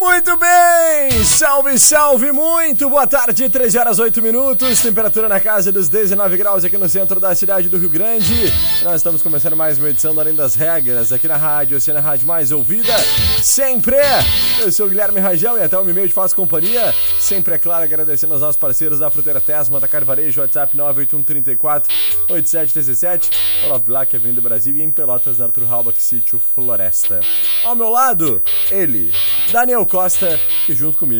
Muito bem! Salve, salve! Muito boa tarde, 13 horas 8 minutos, temperatura na casa dos 19 graus aqui no centro da cidade do Rio Grande. Nós estamos começando mais uma edição do Além das Regras aqui na rádio, assim na rádio mais ouvida, sempre! Eu sou o Guilherme Rajão e até o e-mail de Faço Companhia. Sempre, é claro, agradecendo aos nossos parceiros da Fruteira Tesma, Atacar Varejo, WhatsApp 98134 8717, Olaf Black, Avenida Brasil e em Pelotas, na Arthur Halbach, Sítio Floresta. Ao meu lado, ele, Daniel Costa, que junto comigo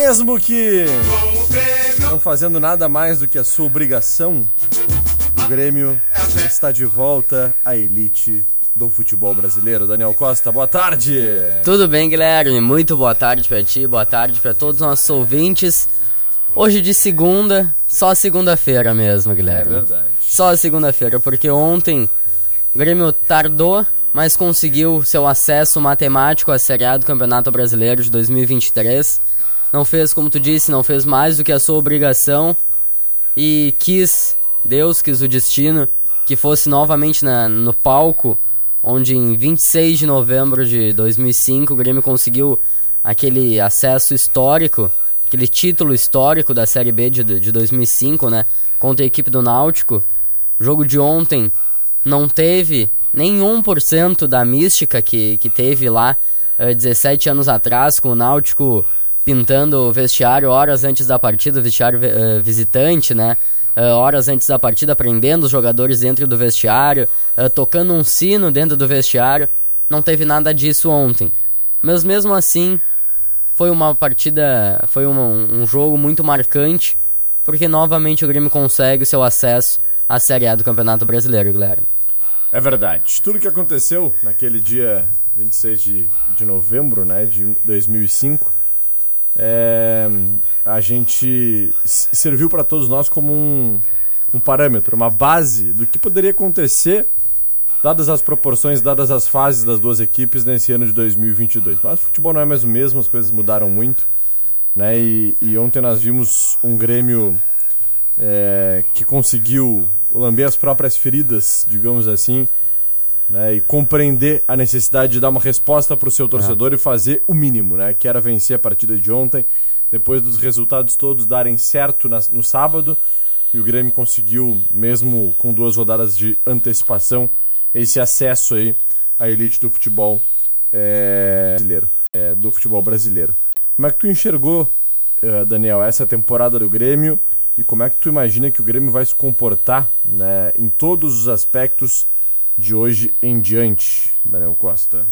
mesmo que não fazendo nada mais do que a sua obrigação, o Grêmio está de volta à elite do futebol brasileiro. Daniel Costa, boa tarde! Tudo bem, Guilherme? Muito boa tarde pra ti, boa tarde pra todos os nossos ouvintes. Hoje de segunda, só segunda-feira mesmo, Guilherme. É verdade. Só segunda-feira, porque ontem o Grêmio tardou, mas conseguiu seu acesso matemático à Série A do Campeonato Brasileiro de 2023. Não fez, como tu disse, não fez mais do que a sua obrigação e quis, Deus quis o destino, que fosse novamente na, no palco, onde em 26 de novembro de 2005 o Grêmio conseguiu aquele acesso histórico, aquele título histórico da Série B de, de 2005, né, contra a equipe do Náutico. O jogo de ontem não teve nem 1% da mística que, que teve lá eh, 17 anos atrás, com o Náutico pintando o vestiário horas antes da partida, o vestiário eh, visitante, né? Eh, horas antes da partida, prendendo os jogadores dentro do vestiário, eh, tocando um sino dentro do vestiário. Não teve nada disso ontem. Mas mesmo assim, foi uma partida, foi um, um jogo muito marcante, porque novamente o Grêmio consegue o seu acesso à Série A do Campeonato Brasileiro, Guilherme. É verdade. Tudo que aconteceu naquele dia 26 de, de novembro né, de 2005, é, a gente serviu para todos nós como um, um parâmetro, uma base do que poderia acontecer dadas as proporções, dadas as fases das duas equipes nesse ano de 2022. Mas o futebol não é mais o mesmo, as coisas mudaram muito. Né? E, e ontem nós vimos um Grêmio é, que conseguiu lamber as próprias feridas, digamos assim, né, e compreender a necessidade de dar uma resposta para o seu torcedor e fazer o mínimo, né, que era vencer a partida de ontem, depois dos resultados todos darem certo na- no sábado, e o Grêmio conseguiu, mesmo com duas rodadas de antecipação, esse acesso aí à elite do futebol é, brasileiro, é, do futebol brasileiro. Como é que tu enxergou, eh, Daniel, essa temporada do Grêmio e como é que tu imagina que o Grêmio vai se comportar né, em todos os aspectos de hoje em diante, Daniel Costa?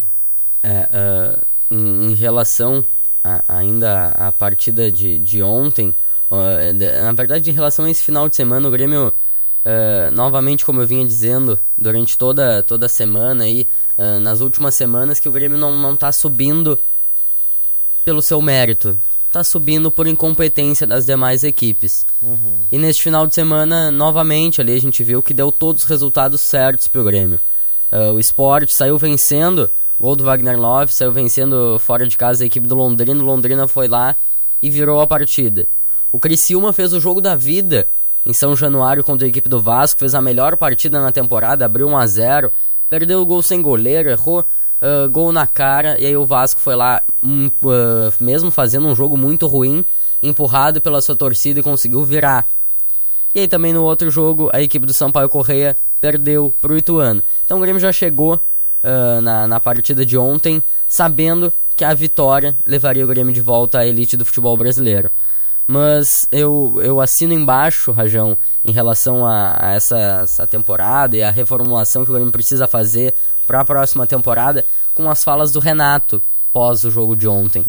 É, ah, em, em relação a- ainda à partida de, de ontem, ah, de- na verdade, em relação a esse final de semana, o Grêmio, ah, novamente, como eu vinha dizendo, durante toda, toda a semana aí, ah, nas últimas semanas, que o Grêmio não, não tá subindo pelo seu mérito. Tá subindo por incompetência das demais equipes. E neste final de semana, novamente, ali a gente viu que deu todos os resultados certos pro Grêmio. Ah, o Sport saiu vencendo, gol do Wagner Love, saiu vencendo fora de casa a equipe do Londrina. O Londrina foi lá e virou a partida. O Criciúma fez o jogo da vida em São Januário contra a equipe do Vasco, fez a melhor partida na temporada, abriu 1 a 0 perdeu o gol sem goleiro, errou ah, gol na cara, e aí o Vasco foi lá, hum, ah, mesmo fazendo um jogo muito ruim, empurrado pela sua torcida e conseguiu virar. E aí também no outro jogo, a equipe do Sampaio Correia perdeu pro Ituano. Então o Grêmio já chegou ah, na, na partida de ontem, sabendo que a vitória levaria o Grêmio de volta à elite do futebol brasileiro. Mas eu, eu assino embaixo, Rajão, em relação a, a essa, essa temporada e a reformulação que o Grêmio precisa fazer para a próxima temporada, com as falas do Renato pós o jogo de ontem.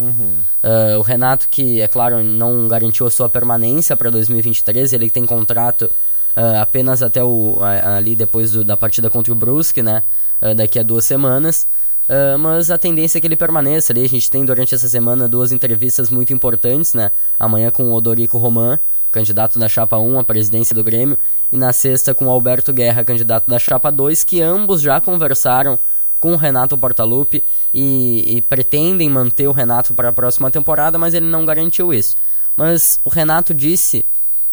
Ah, o Renato, que, é claro, não garantiu a sua permanência para 2023, ele tem contrato ah, apenas até o, ali depois do- da partida contra o Brusque, né? Ah, daqui a duas semanas. Ah, mas a tendência é que ele permaneça ali. A gente tem durante essa semana duas entrevistas muito importantes, né? Amanhã com o Odorico Roman, candidato da Chapa 1 à presidência do Grêmio, e na sexta com o Alberto Guerra, candidato da Chapa 2, que ambos já conversaram com o Renato Portaluppi e, e pretendem manter o Renato para a próxima temporada, mas ele não garantiu isso. Mas o Renato disse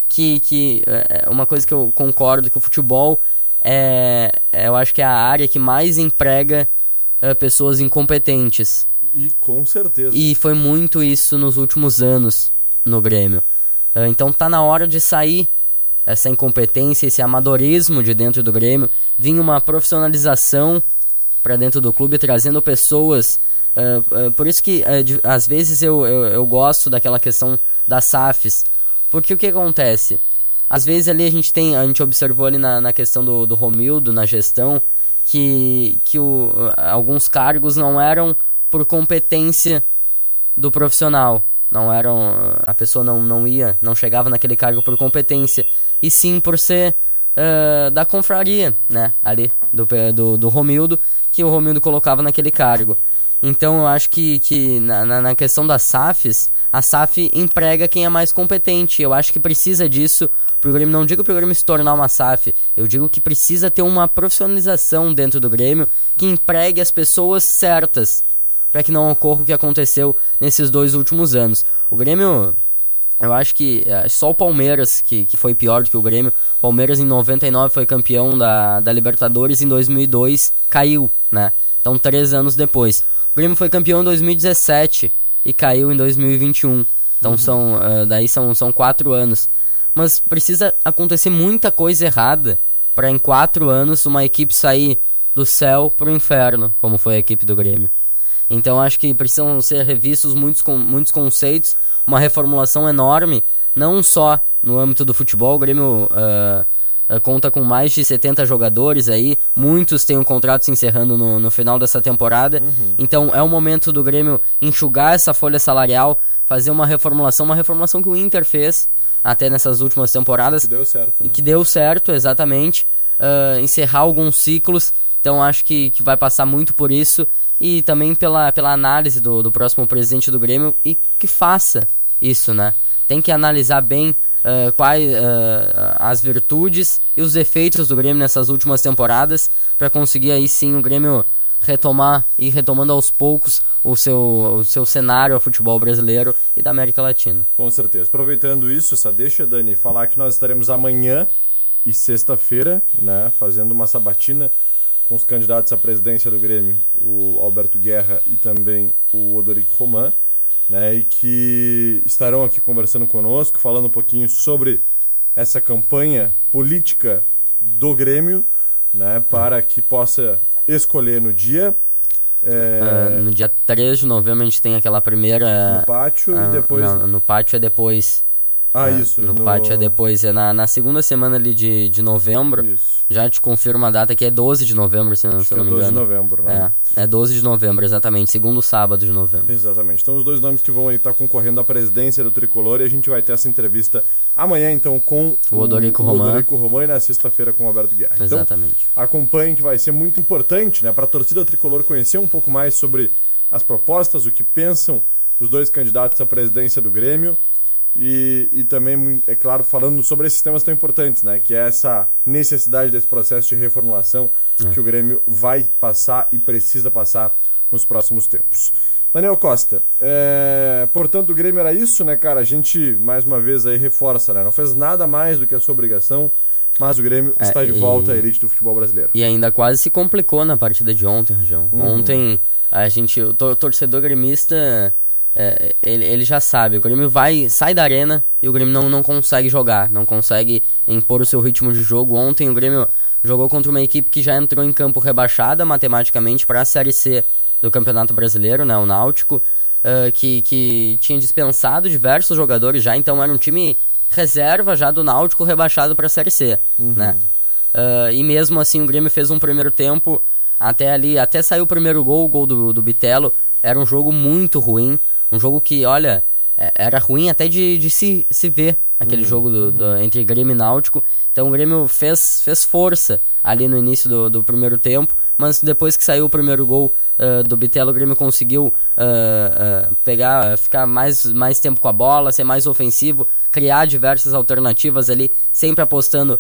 que, que é uma coisa que eu concordo que o futebol é, é, eu acho que é a área que mais emprega é, pessoas incompetentes E com certeza. e foi muito isso nos últimos anos no Grêmio. Ah, Então tá na hora de sair essa incompetência, esse amadorismo de dentro do Grêmio, vir uma profissionalização para dentro do clube, trazendo pessoas. ah, ah, por isso que ah, de- às vezes eu, eu, eu gosto daquela questão das SAFs. Porque o que acontece? Às vezes ali a gente tem, a gente observou ali na, na questão do, do Romildo, na gestão, que, que o, alguns cargos não eram por competência do profissional. Não eram. A pessoa não, não ia, não chegava naquele cargo por competência. E sim por ser ah, da confraria, né? Ali, do, do, do Romildo, que o Romildo colocava naquele cargo. Então eu acho que, que na, na, na questão das SAFs, a SAF emprega quem é mais competente. Eu acho que precisa disso pro Grêmio. Não digo pro Grêmio se tornar uma SAF. Eu digo que precisa ter uma profissionalização dentro do Grêmio que empregue as pessoas certas para que não ocorra o que aconteceu nesses dois últimos anos. O Grêmio, eu acho que é só o Palmeiras que, que foi pior do que o Grêmio. O Palmeiras em 99 foi campeão da, da Libertadores, em 2002 caiu, né? Então, três anos depois. O Grêmio foi campeão em 2017 e caiu em 2021. Então, são, ah, daí são, são quatro anos. Mas precisa acontecer muita coisa errada para em quatro anos uma equipe sair do céu pro inferno, como foi a equipe do Grêmio. Então acho que precisam ser revistos muitos, muitos conceitos, uma reformulação enorme, não só no âmbito do futebol. O Grêmio ah, conta com mais de 70 jogadores aí, muitos têm um contrato se encerrando no, no final dessa temporada. Então é o momento do Grêmio enxugar essa folha salarial, fazer uma reformulação, uma reformulação que o Inter fez até nessas últimas temporadas Que deu certo. e né? que deu certo, exatamente. ah, encerrar alguns ciclos. Então acho que, que vai passar muito por isso. E também pela, pela análise do, do próximo presidente do Grêmio e que faça isso, né? Tem que analisar bem ah, quais ah, as virtudes e os defeitos do Grêmio nessas últimas temporadas para conseguir aí sim o Grêmio retomar e retomando aos poucos o seu, o seu cenário ao futebol brasileiro e da América Latina. Com certeza. Aproveitando isso, essa deixa, Dani, falar que nós estaremos amanhã e sexta-feira, né, fazendo uma sabatina com os candidatos à presidência do Grêmio, o Alberto Guerra e também o Odorico Roman, né, e que estarão aqui conversando conosco, falando um pouquinho sobre essa campanha política do Grêmio, né, para que possa escolher no dia é, Ah, no dia 3 de novembro a gente tem aquela primeira. no pátio ah, e depois não, no pátio é depois. Ah Ah, isso No, pátio é depois. É na, na segunda semana ali de, de novembro. isso Já te confirmo a data que é 12 de novembro, se, não- se eu é não me 12 de engano. novembro né É, é 12 de novembro, exatamente. Segundo sábado de novembro. Exatamente. Então, os dois nomes que vão estar concorrendo à presidência do Tricolor e a gente vai ter essa entrevista amanhã, então, com O Odorico o Roman. Odorico Roman e na sexta-feira com o Alberto Guerra. Então, Exatamente. acompanhem que vai ser muito importante, né, para a torcida tricolor conhecer um pouco mais sobre as propostas, o que pensam os dois candidatos à presidência do Grêmio. E, e também, é claro, falando sobre esses temas tão importantes, né? Que é essa necessidade desse processo de reformulação É. que o Grêmio vai passar e precisa passar nos próximos tempos. Daniel Costa, é, portanto o Grêmio era isso, né, cara? A gente mais uma vez aí reforça, né? Não fez nada mais do que a sua obrigação, mas o Grêmio É, está de e- volta à elite do futebol brasileiro. E ainda quase se complicou na partida de ontem, Rajão. Ontem, a gente, o tor- torcedor gremista, é, ele, ele já sabe, o Grêmio vai, sai da arena e o Grêmio não, não consegue jogar, não consegue impor o seu ritmo de jogo. Ontem o Grêmio jogou contra uma equipe que já entrou em campo rebaixada matematicamente para a Série C do Campeonato Brasileiro, né, o Náutico, ah, que, que tinha dispensado diversos jogadores já, então era um time reserva já do Náutico rebaixado para a Série C, né? Ah, e mesmo assim o Grêmio fez um primeiro tempo até ali, até saiu o primeiro gol, o gol do, do Bitelo. Era um jogo muito ruim. Um jogo que, olha, é- era ruim até de, de se, se ver aquele jogo do, do- entre Grêmio e Náutico. Então o Grêmio fez, fez força ali no início do, do primeiro tempo, mas depois que saiu o primeiro gol ah, do Bitelo, o Grêmio conseguiu ah, ah, pegar, ficar mais, mais tempo com a bola, ser mais ofensivo, criar diversas alternativas ali, sempre apostando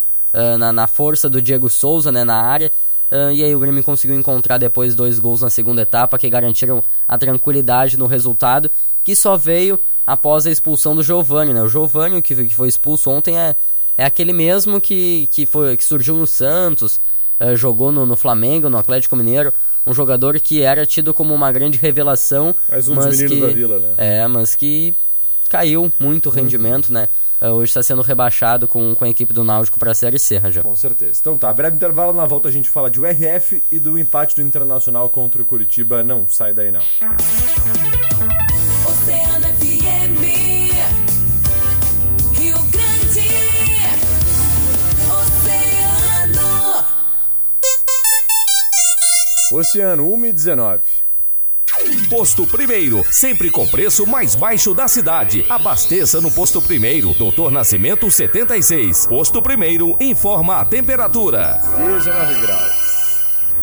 na, na força do Diego Souza né, na área. Ah, e aí o Grêmio conseguiu encontrar depois dois gols na segunda etapa que garantiram a tranquilidade no resultado, que só veio após a expulsão do Giovani. Né? O Giovani, que, que foi expulso ontem, é, é aquele mesmo que, que, foi, que surgiu no Santos, ah, jogou no, no Flamengo, no Atlético Mineiro. Um jogador que era tido como uma grande revelação. Mais um dos mas meninos que, da vila, né? É, mas que caiu muito o rendimento, né? Ah, hoje está sendo rebaixado com, com a equipe do Náutico para a Série C, Rajão. Com certeza. Então tá, breve intervalo, na volta a gente fala de URF e do empate do Internacional contra o Curitiba. Não, sai daí não. Oceano FM. Rio Grande. Oceano. Oceano 1 e 19. Posto Primeiro, sempre com preço mais baixo da cidade. Abasteça no Posto Primeiro, Doutor Nascimento 76. Posto Primeiro, informa a temperatura. 19 graus.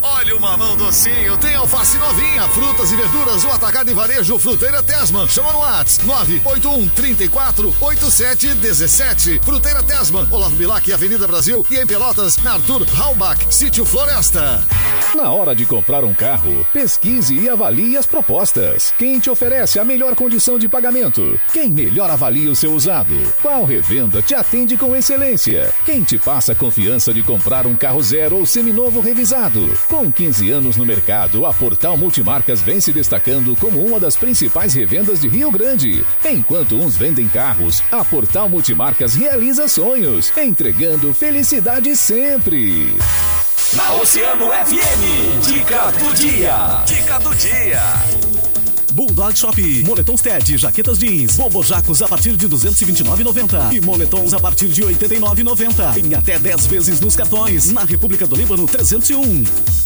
Olha o mamão docinho, tem alface novinha, frutas e verduras, o atacado e varejo Fruteira Tesman. Chama no Whats 981 34 87 17. Fruteira Tesman, Olavo Bilac, Avenida Brasil e em Pelotas, na Arthur Halbach, Sítio Floresta. Na hora de comprar um carro, pesquise e avalie as propostas. Quem te oferece a melhor condição de pagamento? Quem melhor avalia o seu usado? Qual revenda te atende com excelência? Quem te passa a confiança de comprar um carro zero ou seminovo revisado? Com 15 anos no mercado, a Portal Multimarcas vem se destacando como uma das principais revendas de Rio Grande. Enquanto uns vendem carros, a Portal Multimarcas realiza sonhos, entregando felicidade sempre. Na Oceano FM, dica do dia. Dica do dia. Bulldog Shop, moletons TED, jaquetas jeans, bobojacos a partir de 229,90 e moletons a partir de 89,90 em até 10 vezes nos cartões. Na República do Líbano 301.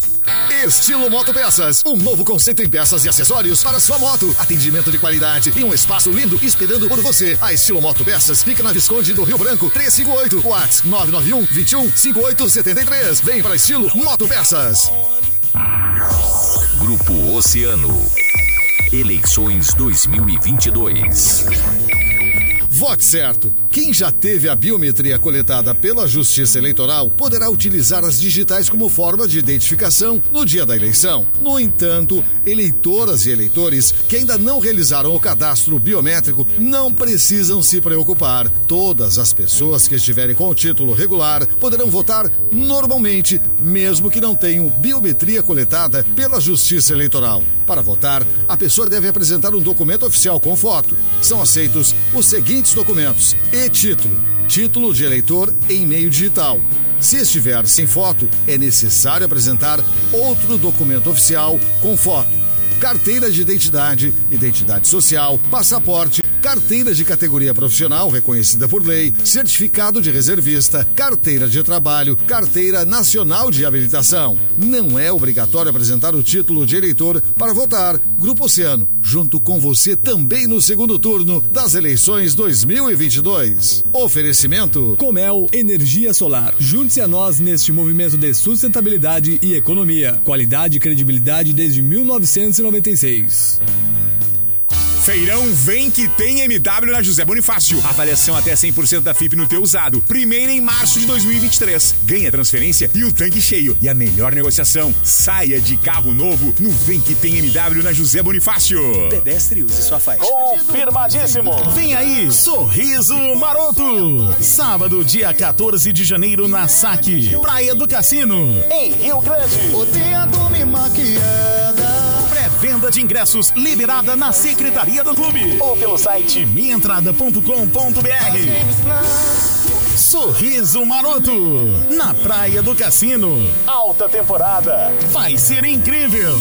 Estilo Moto Peças, um novo conceito em peças e acessórios para sua moto. Atendimento de qualidade e um espaço lindo esperando por você. A Estilo Moto Peças fica na Visconde do Rio Branco, 358, Whats 991 21 5873. Vem para Estilo Moto Peças. Grupo Oceano. Eleições 2022. Vote certo. Quem já teve a biometria coletada pela Justiça Eleitoral poderá utilizar as digitais como forma de identificação no dia da eleição. No entanto, eleitoras e eleitores que ainda não realizaram o cadastro biométrico não precisam se preocupar. Todas as pessoas que estiverem com o título regular poderão votar normalmente, mesmo que não tenham biometria coletada pela Justiça Eleitoral. Para votar, a pessoa deve apresentar um documento oficial com foto. São aceitos os seguintes documentos: e-título, título de eleitor em meio digital. Se estiver sem foto, é necessário apresentar outro documento oficial com foto. Carteira de identidade, identidade social, passaporte, carteira de categoria profissional reconhecida por lei, certificado de reservista, carteira de trabalho, carteira nacional de habilitação. Não é obrigatório apresentar o título de eleitor para votar. Grupo Oceano, junto com você também no segundo turno das eleições 2022. Oferecimento Comel Energia Solar. Junte-se a nós neste movimento de sustentabilidade e economia. Qualidade e credibilidade desde 1996. Feirão vem que tem MW na José Bonifácio. Avaliação até 100% da FIP no teu usado. Primeiro em março de 2023. Ganha transferência e o tanque cheio. E a melhor negociação. Saia de carro novo no Vem que tem MW na José Bonifácio. Pedestre use sua faixa. Confirmadíssimo. Vem aí, Sorriso Maroto. Sábado, dia 14 de janeiro, na Saque. Praia do Cassino. Em Rio Grande. O dia do me maquiada. Pré-venda de ingressos liberada na Secretaria do Clube. Ou pelo site minhaentrada.com.br. Sorriso Maroto. Na Praia do Cassino. Alta temporada. Vai ser incrível.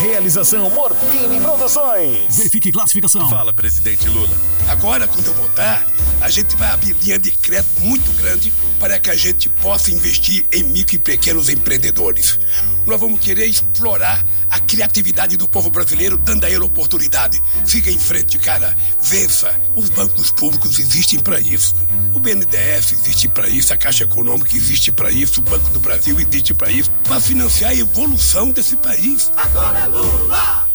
Realização Morfine Produções. Verifique classificação. Fala, presidente Lula. Agora, quando eu voltar, a gente vai abrir linha de crédito muito grande para que a gente possa investir em micro e pequenos empreendedores. Nós vamos querer explorar a criatividade do povo brasileiro, dando a ele oportunidade. Siga em frente, cara. Vença. Os bancos públicos existem para isso. O BNDES existe para isso, a Caixa Econômica existe para isso, o Banco do Brasil existe para isso, para financiar a evolução desse país. Agora é Lula.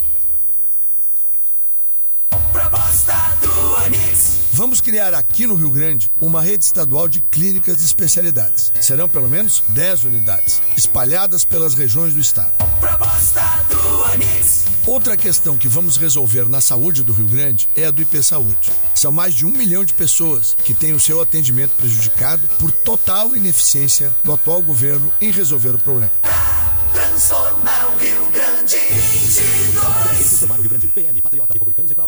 Proposta do Onix. Vamos criar aqui no Rio Grande uma rede estadual de clínicas de especialidades. Serão pelo menos 10 unidades, espalhadas pelas regiões do estado. Proposta do Onix. Outra questão que vamos resolver na saúde do Rio Grande é a do IP Saúde. São mais de um milhão de pessoas que têm o seu atendimento prejudicado por total ineficiência do atual governo em resolver o problema. Transformar o Rio Grande. 22. Transformar o Rio Grande. PL, Patriota, Republicanos e Pró.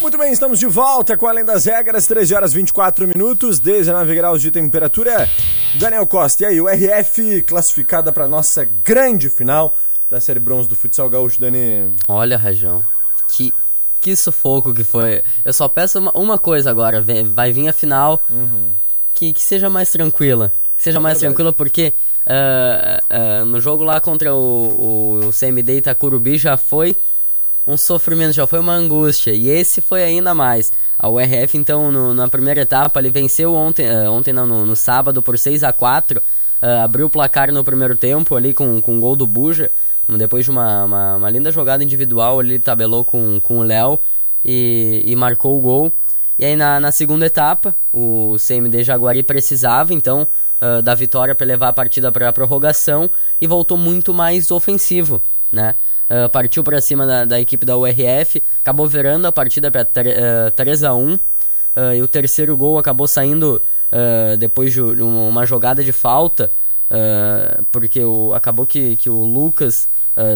Muito bem, estamos de volta com Além das Regras, 13 horas 24 minutos, 19 graus de temperatura. Daniel Costa, e aí, o RF classificada para nossa grande final da Série Bronze do Futsal Gaúcho, Dani. Olha, Rajão, que, que sufoco que foi. Eu só peço uma, uma coisa agora, vai vir a final, que, que seja mais tranquila. Que seja É mais verdade. tranquila, porque ah, ah, no jogo lá contra o, o, o CMD Itacurubi já foi um sofrimento, já foi uma angústia. E esse foi ainda mais. A URF, então, no- na primeira etapa, ele venceu ontem, ah, ontem não, no, no sábado por 6 a 4 ah, abriu o placar no primeiro tempo ali com, com o gol do Buja. Depois de uma, uma, uma linda jogada individual, ele tabelou com, com o Léo e, e marcou o gol. E aí na, na segunda etapa, o CMD Jaguari precisava então ah, da vitória para levar a partida para a prorrogação e voltou muito mais ofensivo, né? Ah, partiu para cima da, da equipe da URF, acabou virando a partida para 3 a 1 ah, e o terceiro gol acabou saindo ah, depois de uma jogada de falta, porque o, acabou que, que o Lucas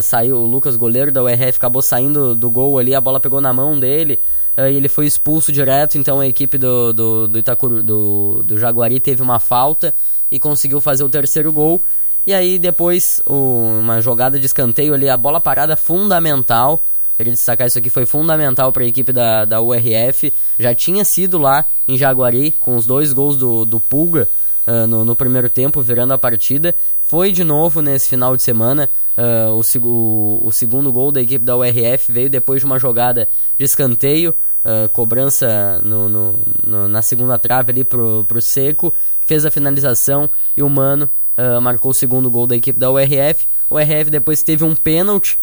saiu, o Lucas goleiro da URF acabou saindo do gol ali, a bola pegou na mão dele e ele foi expulso direto, então a equipe do, do, do Itacuru, do, do Jaguari teve uma falta e conseguiu fazer o terceiro gol. E aí depois o- uma jogada de escanteio ali, a bola parada fundamental. Queria destacar isso aqui, foi fundamental para a equipe da, da URF. Já tinha sido lá em Jaguari com os dois gols do, do Pulga ah, no, no primeiro tempo, virando a partida. Foi de novo nesse final de semana. ah, o, o, o segundo gol da equipe da URF veio depois de uma jogada de escanteio. ah, cobrança no- no- na segunda trave ali pro, pro Seco, fez a finalização e o Mano ah, marcou o segundo gol da equipe da URF. O URF depois teve um pênalti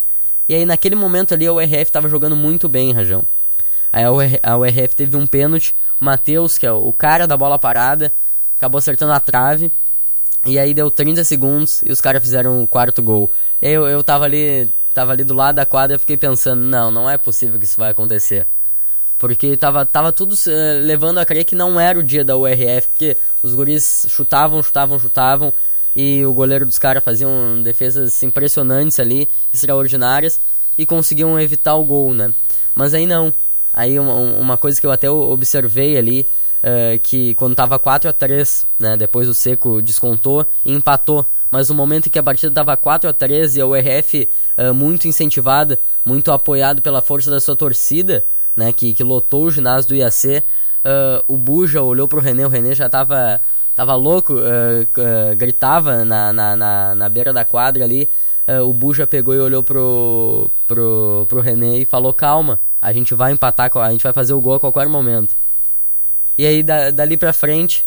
e aí naquele momento ali a URF estava jogando muito bem, Rajão. Aí a, a URF teve um pênalti, o Matheus, que é o cara da bola parada, acabou acertando a trave. E aí deu 30 segundos e os caras fizeram o quarto gol. E aí eu, eu tava ali, tava ali do lado da quadra e fiquei pensando, não, não é possível que isso vai acontecer. Porque tava, tava tudo eh, levando a crer que não era o dia da URF, porque os guris chutavam, chutavam, chutavam, e o goleiro dos caras faziam defesas impressionantes ali, extraordinárias, e conseguiam evitar o gol, né? Mas aí não. Aí uma, uma coisa que eu até observei ali, eh, que quando tava 4 a 3 né? Depois o Seco descontou e empatou. Mas no momento em que a partida tava 4 a 3 e a URF eh, muito incentivada, muito apoiado pela força da sua torcida, né, que, que lotou o ginásio do IAC. Ah, o Buja olhou pro René, o René já tava, tava louco, ah, ah, gritava na, na, na, na beira da quadra ali. Ah, o Buja pegou e olhou pro, pro, pro René e falou: Calma, a gente vai empatar, a gente vai fazer o gol a qualquer momento. E aí, da- dali pra frente,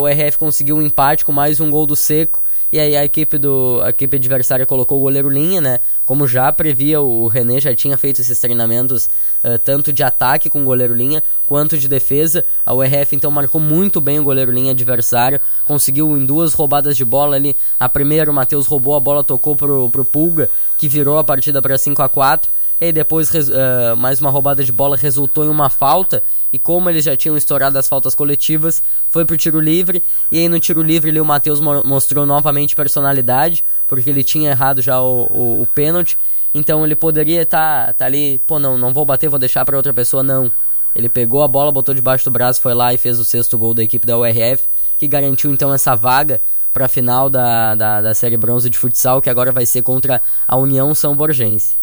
o RF conseguiu um empate com mais um gol do Seco. E aí a equipe, do, a equipe adversária colocou o goleiro linha, né? Como já previa, o René já tinha feito esses treinamentos ah, tanto de ataque com o goleiro linha, quanto de defesa. A URF então marcou muito bem o goleiro linha adversário. Conseguiu em duas roubadas de bola ali. A primeira, o Matheus roubou a bola, tocou pro, pro Pulga, que virou a partida para 5 a 4 e depois ah, mais uma roubada de bola resultou em uma falta. E como eles já tinham estourado as faltas coletivas, foi pro tiro livre. E aí no tiro livre ali o Matheus mo- mostrou novamente personalidade, porque ele tinha errado já o, o, o pênalti. Então ele poderia estar tá, ali, pô, não, não vou bater, vou deixar para outra pessoa, não. Ele pegou a bola, botou debaixo do braço, foi lá e fez o sexto gol da equipe da URF, que garantiu então essa vaga para a final da, da, da Série Bronze de futsal, que agora vai ser contra a União São Borgense.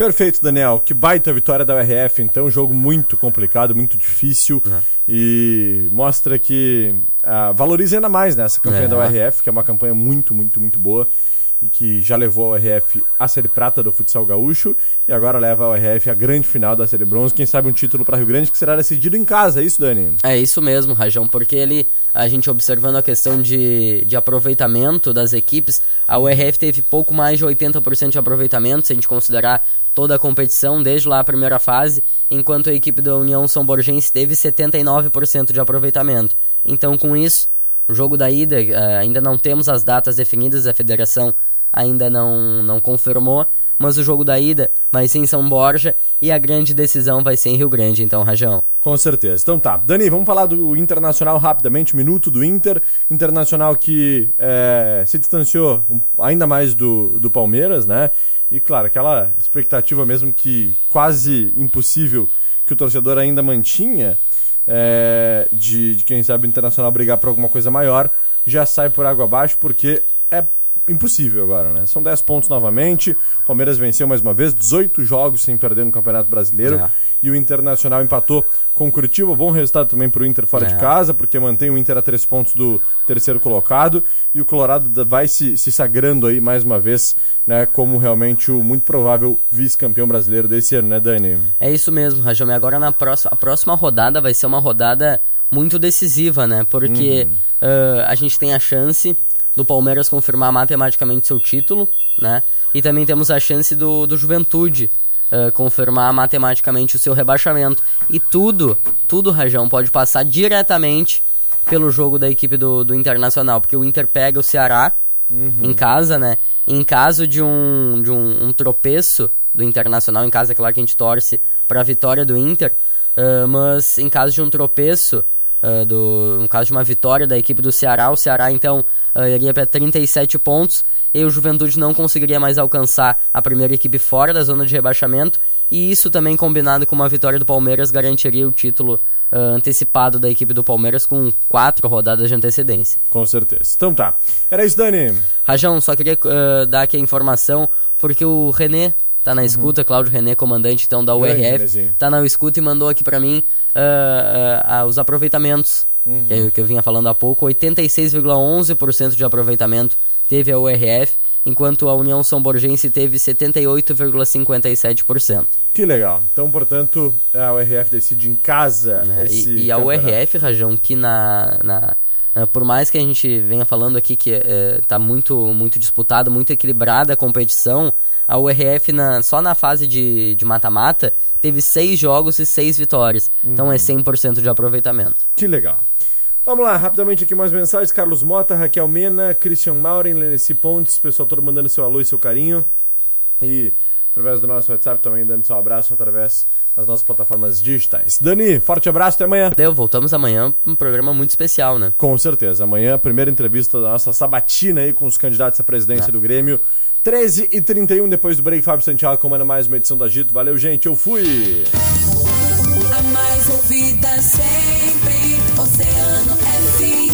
Perfeito, Daniel. Que baita vitória da URF, então. Um jogo muito complicado, muito difícil. E mostra que ah, valoriza ainda mais né, essa campanha É. da URF, que é uma campanha muito, muito, muito boa. E que já levou a URF à Série Prata do futsal gaúcho. E agora leva a URF à grande final da Série Bronze. Quem sabe um título para Rio Grande que será decidido em casa, é isso, Dani? É isso mesmo, Rajão, porque ele, a gente observando a questão de, de aproveitamento das equipes, a URF teve pouco mais de 80% de aproveitamento, se a gente considerar toda a competição, desde lá a primeira fase, enquanto a equipe da União São Borgense teve 79% de aproveitamento. Então, com isso, o jogo da ida, eh, ainda não temos as datas definidas, a federação ainda não, não confirmou, mas o jogo da ida vai ser em São Borja e a grande decisão vai ser em Rio Grande, então, Rajão. Com certeza. Então tá. Dani, vamos falar do Internacional rapidamente, minuto do Inter. Internacional que é, se distanciou ainda mais do, do Palmeiras, né? E claro, aquela expectativa mesmo que quase impossível que o torcedor ainda mantinha é, de, de quem sabe o Internacional brigar por alguma coisa maior, já sai por água abaixo porque é impossível agora, né? São 10 pontos novamente. O Palmeiras venceu mais uma vez, 18 jogos sem perder no Campeonato Brasileiro. É. E o Internacional empatou com o Curitiba. Bom resultado também para o Inter fora É. de casa, porque mantém o Inter a três pontos do terceiro colocado. E o Colorado vai se, se sagrando aí mais uma vez, né? Como realmente o muito provável vice-campeão brasileiro desse ano, né, Dani? É isso mesmo, Rajão. E agora na próxima, a próxima rodada vai ser uma rodada muito decisiva, né? Porque Uhum. ah, a gente tem a chance do Palmeiras confirmar matematicamente seu título, né? E também temos a chance do, do Juventude ah, confirmar matematicamente o seu rebaixamento. E tudo, tudo, Rajão, pode passar diretamente pelo jogo da equipe do, do Internacional. Porque o Inter pega o Ceará em casa, né? Em caso de um, de um, um tropeço do Internacional, em casa, é claro que a gente torce para a vitória do Inter, ah, mas em caso de um tropeço, ah, do, no caso de uma vitória da equipe do Ceará, o Ceará então ah, iria para 37 pontos e o Juventude não conseguiria mais alcançar a primeira equipe fora da zona de rebaixamento e isso também combinado com uma vitória do Palmeiras garantiria o título ah, antecipado da equipe do Palmeiras com quatro rodadas de antecedência. Com certeza. Então tá. Era isso, Dani. Rajão, só queria dar aqui a informação, porque o René tá na escuta, Cláudio René, comandante então da Uhum. Grande URF, tá na escuta e mandou aqui pra mim ah, ah, ah, os aproveitamentos, Uhum. que, eu, que eu vinha falando há pouco, 86,11% de aproveitamento teve a URF, enquanto a União São Borgense teve 78,57%. Que legal. Então, portanto, a URF decide em casa né? esse E, e a. URF, Rajão, que na, na- por mais que a gente venha falando aqui que está muito, muito disputado, muito equilibrada a competição, a URF na, só na fase de de mata-mata teve seis jogos e seis vitórias. Então Uhum. é 100% de aproveitamento. Que legal. Vamos lá, rapidamente aqui mais mensagens. Carlos Mota, Raquel Mena, Christian Mauren, Leneci Pontes, pessoal todo mandando seu alô e seu carinho. E através do nosso WhatsApp também dando seu abraço através das nossas plataformas digitais. Dani, forte abraço, até amanhã. Valeu, voltamos amanhã um programa muito especial, né? Com certeza. Amanhã, primeira entrevista da nossa sabatina aí com os candidatos à presidência É. do Grêmio. 13 e 31 depois do break, Fábio Santiago comanda mais uma edição da Gito. Valeu, gente. Eu fui. A mais ouvida sempre, Oceano FM.